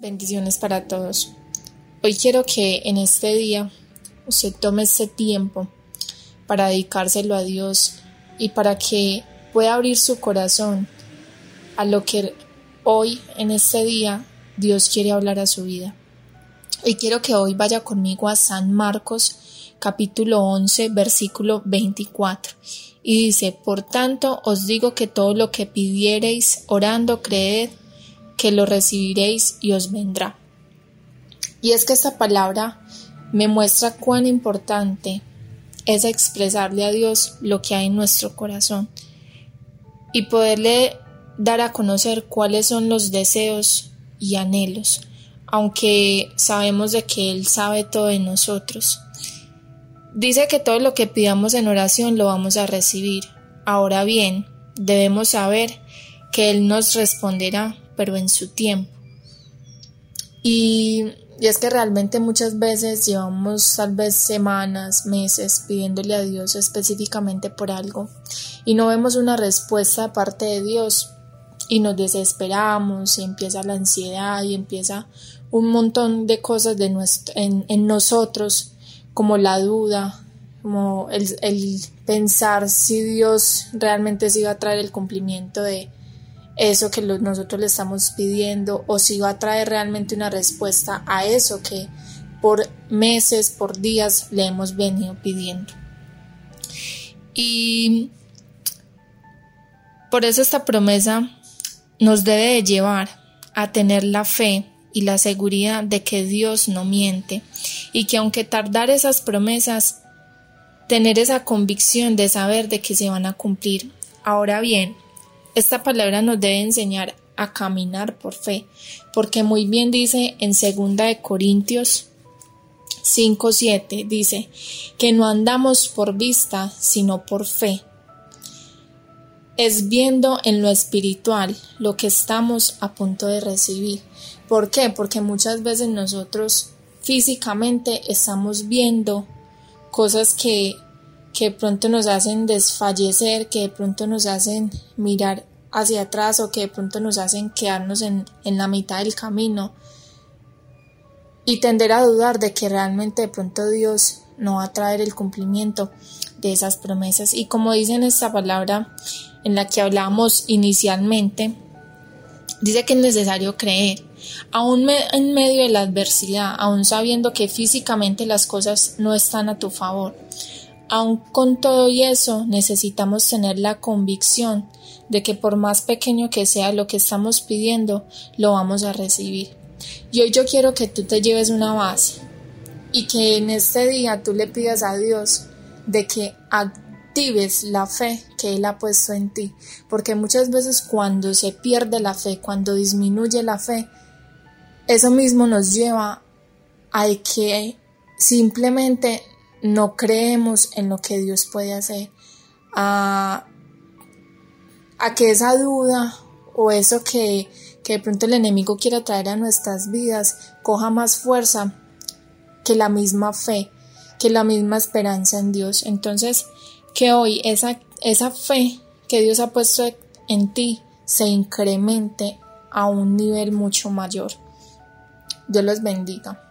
Bendiciones para todos. Hoy quiero que en este día usted tome este tiempo para dedicárselo a Dios y para que pueda abrir su corazón a lo que hoy en este día Dios quiere hablar a su vida. Y quiero que hoy vaya conmigo a San Marcos capítulo 11 versículo 24 y dice, por tanto os digo que todo lo que pidiereis orando creed que lo recibiréis y os vendrá. Y es que esta palabra me muestra cuán importante es expresarle a Dios lo que hay en nuestro corazón y poderle dar a conocer cuáles son los deseos y anhelos, aunque sabemos de que Él sabe todo de nosotros. Dice que todo lo que pidamos en oración lo vamos a recibir. Ahora bien, debemos saber que Él nos responderá pero en su tiempo. Y, es que realmente muchas veces llevamos tal vez semanas, meses pidiéndole a Dios específicamente por algo y no vemos una respuesta de parte de Dios y nos desesperamos y empieza la ansiedad y empieza un montón de cosas de en, en nosotros como la duda, como el, pensar si Dios realmente se iba a traer el cumplimiento de, eso que nosotros le estamos pidiendo o si va a traer realmente una respuesta a eso que por meses, por días le hemos venido pidiendo. Y por eso esta promesa nos debe de llevar a tener la fe y la seguridad de que Dios no miente y que aunque tardar esas promesas, tener esa convicción de saber de que se van a cumplir. Ahora bien, esta palabra nos debe enseñar a caminar por fe, porque muy bien dice en 2 de Corintios 5:7 dice que no andamos por vista, sino por fe. Es viendo en lo espiritual lo que estamos a punto de recibir. ¿Por qué? Porque muchas veces nosotros físicamente estamos viendo cosas que que de pronto nos hacen desfallecer, que de pronto nos hacen mirar hacia atrás o que de pronto nos hacen quedarnos en, en la mitad del camino y tender a dudar de que realmente de pronto Dios no va a traer el cumplimiento de esas promesas. Y como dice en esta palabra en la que hablamos inicialmente, dice que es necesario creer, aún en medio de la adversidad, aún sabiendo que físicamente las cosas no están a tu favor. Aun con todo y eso, necesitamos tener la convicción de que por más pequeño que sea lo que estamos pidiendo, lo vamos a recibir. Y hoy yo quiero que tú te lleves una base y que en este día tú le pidas a Dios de que actives la fe que Él ha puesto en ti. Porque muchas veces cuando se pierde la fe, cuando disminuye la fe, eso mismo nos lleva a que simplemente no creemos en lo que Dios puede hacer, a, que esa duda o eso que, que de pronto el enemigo quiera traer a nuestras vidas coja más fuerza que la misma fe, que la misma esperanza en Dios. Entonces, que hoy esa, esa fe que Dios ha puesto en ti se incremente a un nivel mucho mayor. Dios los bendiga.